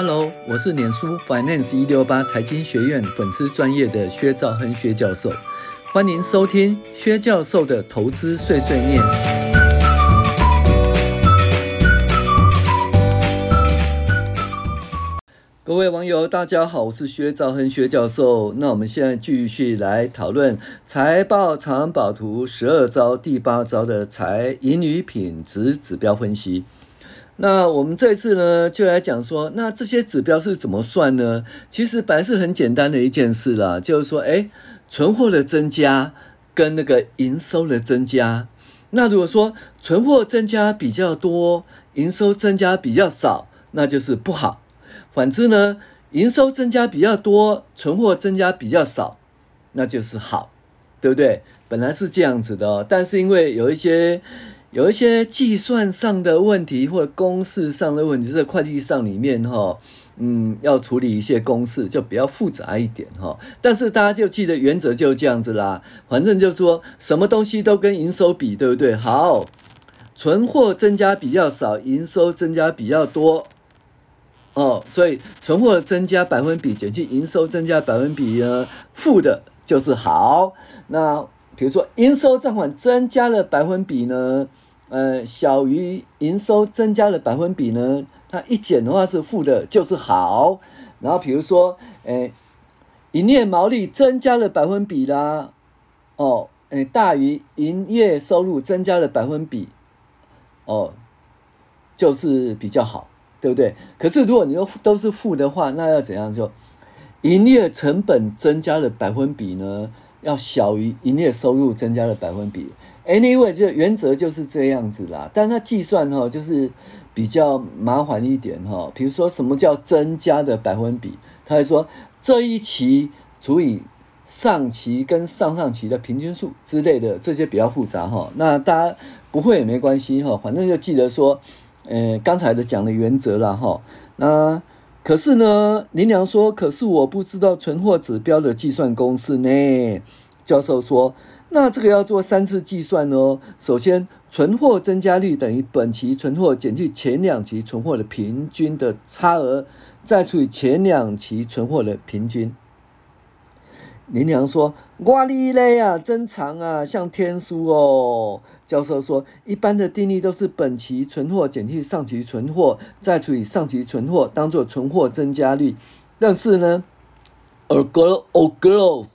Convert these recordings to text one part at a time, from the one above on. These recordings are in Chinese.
Hello，我是脸书 Finance 一六八财经学院粉丝专业的薛兆亨薛教授，欢迎收听薛教授的投资碎碎念。各位网友，大家好，我是薛兆亨薛教授。那我们现在继续来讨论财报藏宝图十二招第八招的财盈余品质指标分析。那我们这次呢，就来讲说，那这些指标是怎么算呢？其实本来是很简单的一件事啦，就是说，诶，存货的增加跟那个营收的增加。那如果说存货增加比较多，营收增加比较少，那就是不好。反之呢，营收增加比较多，存货增加比较少，那就是好，对不对？本来是这样子的哦，但是因为有一些。有一些计算上的问题或者公式上的问题，在会计上里面哈，嗯，要处理一些公式就比较复杂一点哈。但是大家就记得原则就这样子啦，反正就是说什么东西都跟营收比，对不对？好，存货增加比较少，营收增加比较多，哦，所以存货增加百分比减去营收增加百分比呢，负的就是好。那比如说，应收账款增加了百分比呢，呃，小于营收增加了百分比呢，它一减的话是负的，就是好。然后比如说，诶，营业毛利增加了百分比啦，哦，诶，大于营业收入增加了百分比，哦，就是比较好，对不对？可是如果你都都是负的话，那要怎样说？营业成本增加了百分比呢？要小于营业收入增加的百分比，anyway，就原则就是这样子啦。但是它计算哈，就是比较麻烦一点哈。比如说什么叫增加的百分比，他会说这一期除以上期跟上上期的平均数之类的，这些比较复杂哈。那大家不会也没关系哈，反正就记得说，呃，刚才的讲的原则啦哈。那可是呢，林良说：“可是我不知道存货指标的计算公式呢。”教授说：“那这个要做三次计算哦。首先，存货增加率等于本期存货减去前两期存货的平均的差额，再除以前两期存货的平均。”林良说：“哇哩嘞呀，真长啊，像天书哦。”教授说：“一般的定义都是本期存货减去上期存货，再除以上期存货，当做存货增加率。但是呢，O'Grove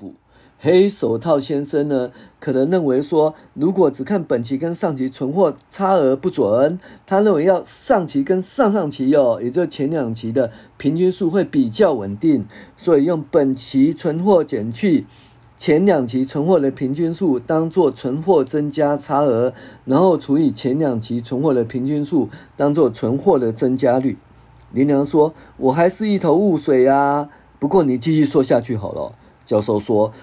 黑手套先生呢，可能认为说，如果只看本期跟上期存货差额不准，他认为要上期跟上上期哦，也就是前两期的平均数会比较稳定，所以用本期存货减去前两期存货的平均数当做存货增加差额，然后除以前两期存货的平均数当做存货的增加率。林良说：“我还是一头雾水啊，不过你继续说下去好了。”教授说。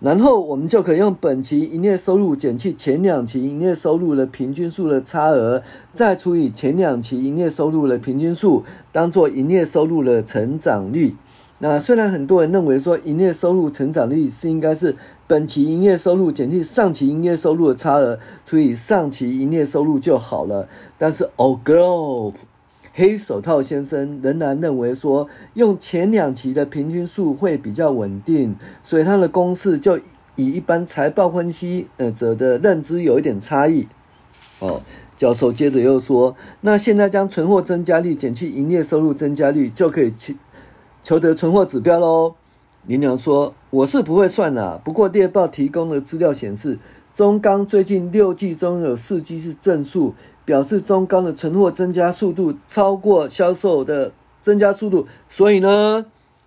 然后我们就可以用本期营业收入减去前两期营业收入的平均数的差额，再除以前两期营业收入的平均数，当做营业收入的成长率。那虽然很多人认为说营业收入成长率是应该是本期营业收入减去上期营业收入的差额除以上期营业收入就好了，但是 O'Grove 黑手套先生仍然认为说，用前两期的平均数会比较稳定，所以他的公式就与一般财报分析呃者的认知有一点差异。哦，教授接着又说，那现在将存货增加率减去营业收入增加率，就可以求求得存货指标喽。林良说，我是不会算啦，不过猎豹提供的资料显示，中钢最近六季中有四季是正数。表示中钢的存货增加速度超过销售的增加速度，所以呢，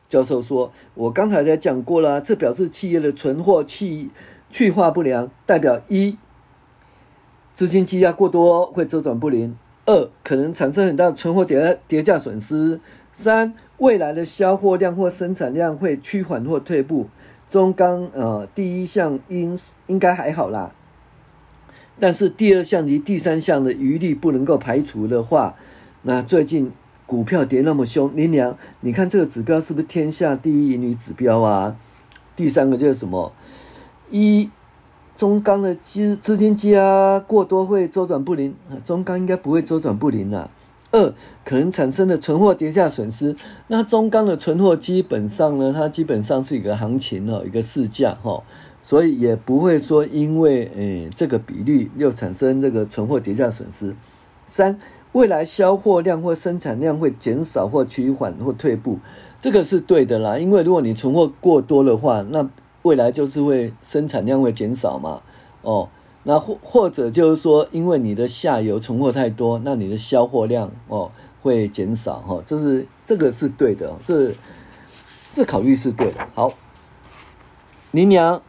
教授说，我刚才才讲过了，这表示企业的存货去去化不良，代表一，资金积压过多会周转不灵；二，可能产生很大的存货叠叠价损失；三，未来的销货量或生产量会趋缓或退步。中钢呃，第一项应应该还好啦。但是第二项及第三项的余力不能够排除的话，那最近股票跌那么凶，林良，你看这个指标是不是天下第一盈余指标啊？第三个就是什么？一中钢的资资金积压过多会周转不灵，中钢应该不会周转不灵啊。二可能产生的存货跌价损失。那中钢的存货基本上呢，它基本上是一个行情哦，一个市价哈，所以也不会说因为诶这个比率又产生这个存货跌价损失。三未来销货量或生产量会减少或趋缓或退步，这个是对的啦。因为如果你存货过多的话，那未来就是会生产量会减少嘛。哦，那或或者就是说，因为你的下游存货太多，那你的销货量哦会减少哈。这是这个是对的，这这考虑是对的。好，林娘，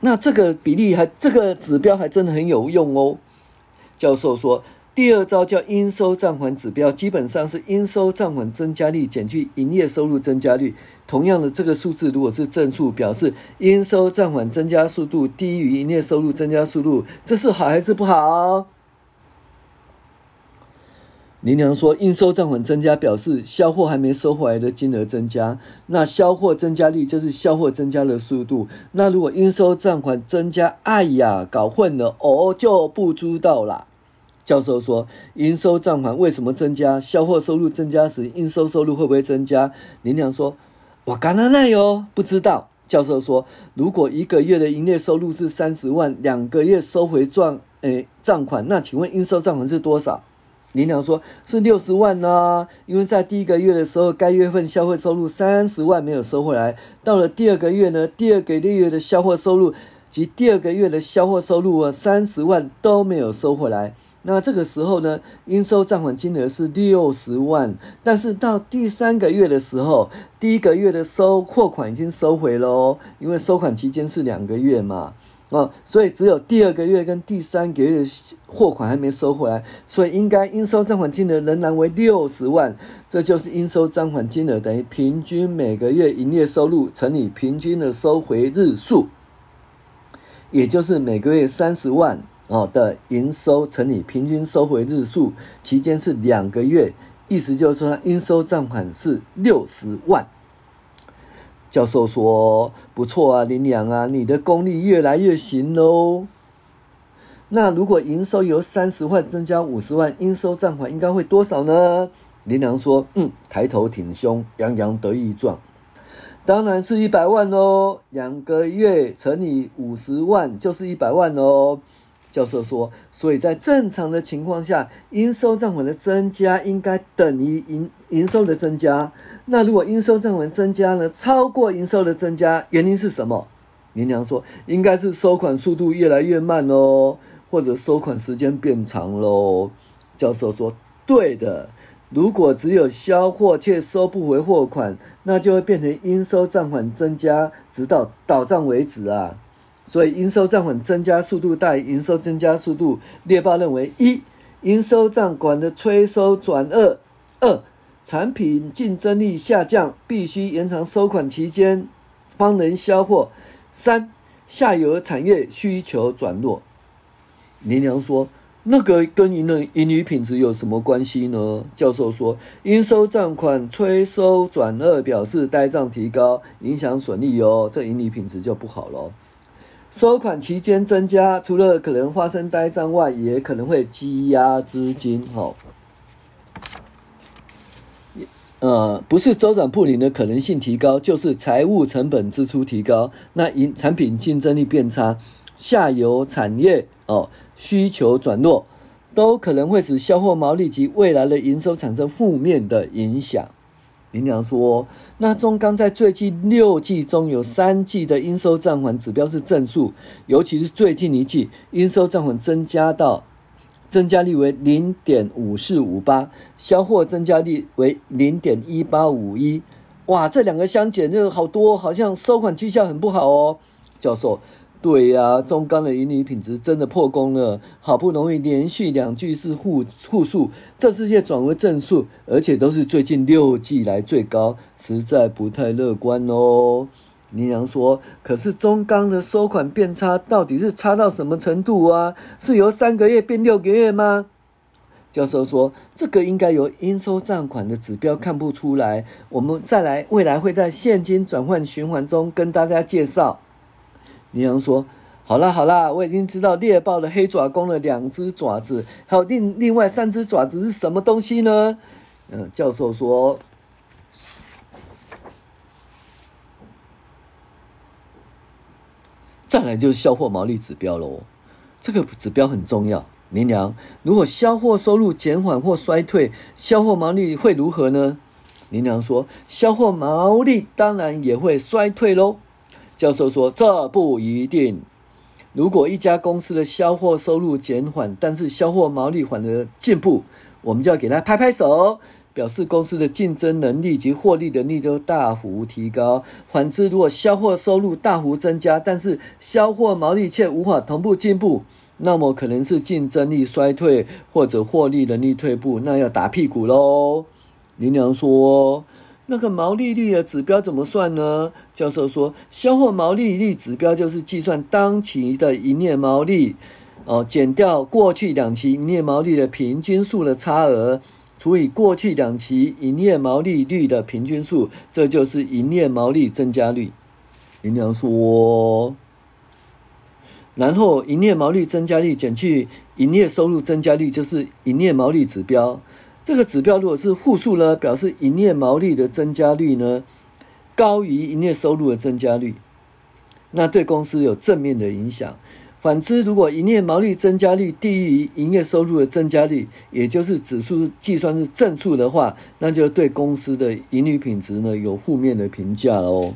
那这个比例还这个指标还真的很有用哦。教授说。第二招叫应收账款指标，基本上是应收账款增加率减去营业收入增加率。同样的，这个数字如果是正数，表示应收账款增加速度低于营业收入增加速度，这是好还是不好？林娘说，应收账款增加表示销货还没收回来的金额增加，那销货增加率就是销货增加的速度。那如果应收账款增加，哎呀，搞混了，哦，就不知道啦。教授说：“应收账款为什么增加？销货收入增加时，应收收入会不会增加？”林娘说：“我刚刚那哟，不知道。”教授说：“如果一个月的营业收入是三十万，两个月收回账诶账款，那请问应收账款是多少？”林娘说：“是六十万呢、因为在第一个月的时候，该月份消费收入三十万没有收回来，到了第二个月呢，第二个月的销货收入及第二个月的销货收入啊，三十万都没有收回来。”那这个时候呢，应收账款金额是六十万，但是到第三个月的时候，第一个月的收货款已经收回了哦，因为收款期间是两个月嘛，哦，所以只有第二个月跟第三个月的货款还没收回来，所以应该应收账款金额仍然为六十万，这就是应收账款金额等于平均每个月营业收入乘以平均的收回日数，也就是每个月三十万。哦的营收乘以平均收回日数，期间是两个月，意思就是说，应收账款是六十万。教授说：“不错啊，林娘啊，你的功力越来越行喽。那如果营收由三十万增加五十万，应收账款应该会多少呢？”林娘说：“嗯，抬头挺胸，洋洋得意状，当然是一百万喽。两个月乘以五十万就是一百万喽。”教授说，所以在正常的情况下，应收账款的增加应该等于营营收的增加。那如果应收账款增加呢，超过营收的增加，原因是什么？林娘说，应该是收款速度越来越慢喽，或者收款时间变长喽。教授说，对的。如果只有销货却收不回货款，那就会变成应收账款增加，直到倒账为止啊。所以应收账款增加速度大于营收增加速度，猎豹认为一应收账款的催收转二，二产品竞争力下降，必须延长收款期间方能销货，三下游产业需求转弱。林娘说：“那个跟盈利盈余品质有什么关系呢？”教授说：“应收账款催收转恶，表示呆账提高，影响损益哦，这盈利品质就不好了。”收款期间增加，除了可能发生呆账外，也可能会积压资金。哈，呃，不是周转不灵的可能性提高，就是财务成本支出提高，那营产品竞争力变差，下游产业哦需求转弱，都可能会使销货毛利及未来的营收产生负面的影响。林良说：“那中钢在最近六季中有三季的应收账款指标是正数，尤其是最近一季应收账款增加到增加率为零点五四五八，销货增加率为零点一八五一。哇，这两个相减就好多，好像收款绩效很不好哦，教授。”对呀、中钢的盈利品质真的破功了，好不容易连续两季是负负数，这次却转为正数，而且都是最近六季来最高，实在不太乐观哦。林娘说：“可是中钢的收款变差，到底是差到什么程度啊？是由三个月变六个月吗？”教授说：“这个应该由应收账款的指标看不出来，我们再来，未来会在现金转换循环中跟大家介绍。”林娘说：“好啦好啦，我已经知道猎豹的黑爪公的两只爪子，还有另另外三只爪子是什么东西呢？嗯，教授说，再来就是销货毛利指标喽。这个指标很重要。林娘，如果销货收入减缓或衰退，销货毛利会如何呢？林娘说，销货毛利当然也会衰退喽。教授说，这不一定。如果一家公司的销货收入减缓，但是销货毛利反而进步，我们就要给他拍拍手，表示公司的竞争能力及获利能力都大幅提高。反之，如果销货收入大幅增加，但是销货毛利却无法同步进步，那么可能是竞争力衰退或者获利能力退步，那要打屁股喽。林娘说。那个毛利率的指标怎么算呢？教授说，销货毛利率指标就是计算当期的营业毛利，哦，减掉过去两期营业毛利的平均数的差额，除以过去两期营业毛利率的平均数，这就是营业毛利增加率。林娘说，然后营业毛利增加率减去营业收入增加率，就是营业毛利指标。这个指标如果是负数呢，表示营业毛利的增加率呢高于营业收入的增加率，那对公司有正面的影响。反之，如果营业毛利增加率低于营业收入的增加率，也就是指数计算是正数的话，那就对公司的盈余品质呢有负面的评价哦。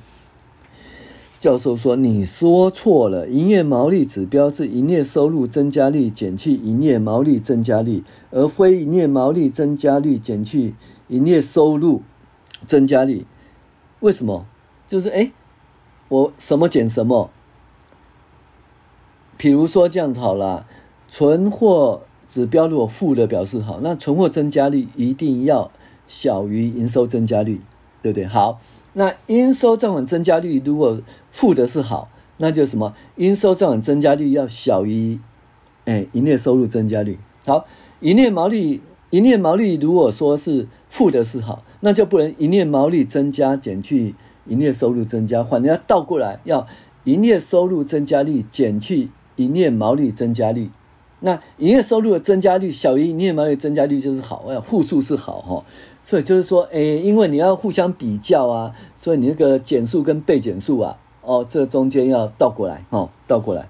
教授说：“你说错了，营业毛利指标是营业收入增加率减去营业毛利增加率，而非营业毛利增加率减去营业收入增加率。为什么？就是哎，我什么减什么？比如说这样子好了，存货指标如果负的表示好，那存货增加率一定要小于营收增加率，对不对？好。”那应收账款增加率如果负的是好，那就什么？应收账款增加率要小于，哎，营业收入增加率。好，营业毛利，营业毛利如果说是负的是好，那就不能营业毛利增加减去营业收入增加，反正要倒过来，要营业收入增加率减去营业毛利增加率。那营业收入的增加率小于营业毛利增加率就是好，要负数是好哈。所以就是说，诶，因为你要互相比较啊，所以你那个减数跟被减数啊，哦，这中间要倒过来，哦，倒过来。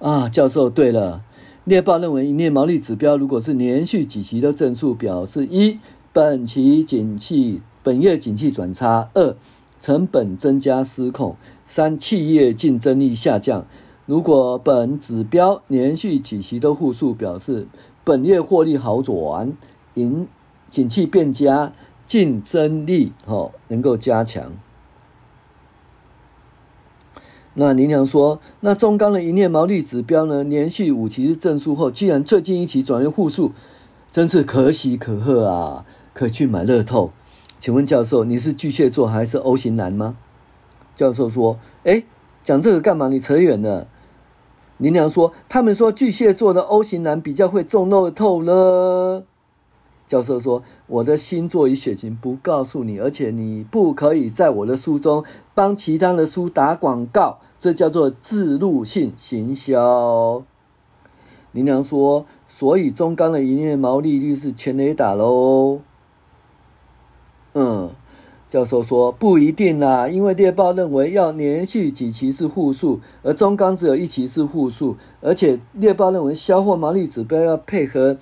啊，教授，对了，猎豹认为营业毛利指标如果是连续几期都正数，表示一本期景气，本月景气转差；二成本增加失控；三企业竞争力下降。如果本指标连续几期都负数，表示本月获利好转，营。景气变佳，竞争力哦能够加强。那林娘说，那中钢的营业毛利指标呢？连续五期是正数后，居然最近一期转为负数，真是可喜可贺啊！可去买乐透。请问教授，你是巨蟹座还是 O 型男吗？教授说，哎，讲这个干嘛？你扯远了。林娘说，他们说巨蟹座的 O 型男比较会中乐透呢。教授说：“我的星座与血型不告诉你，而且你不可以在我的书中帮其他的书打广告，这叫做自入性行销。”林娘说：“所以中钢的营业毛利率是全垒打喽。”嗯，教授说：“不一定啦，因为猎豹认为要连续几期是负数，而中钢只有一期是负数，而且猎豹认为销货毛利指标要配合。”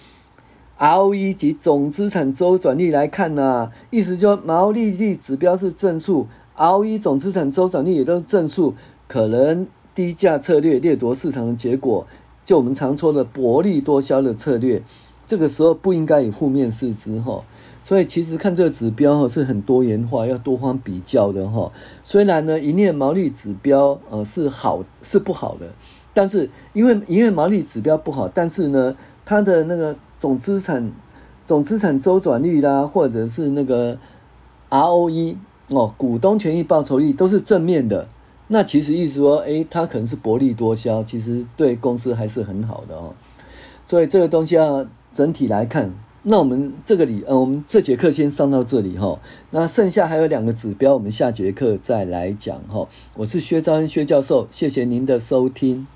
ROE 及总资产周转率来看呢、啊，意思就是毛利率指标是正数，ROE 总资产周转率也都是正数，可能低价策略掠夺市场的结果，就我们常说的薄利多销的策略，这个时候不应该以负面视之哈。所以其实看这个指标哈是很多元化，要多方比较的哈。虽然呢，营业毛利指标呃是好是不好的，但是因为营业毛利指标不好，但是呢，它的那个。总资产、总资产周转率啦，或者是那个 ROE 哦，股东权益报酬率都是正面的。那其实意思说，诶，它可能是薄利多销，其实对公司还是很好的哦。所以这个东西要整体来看。那我们这个里，呃，我们这节课先上到这里哈。那剩下还有两个指标，我们下节课再来讲哈。我是薛兆恩薛教授，谢谢您的收听。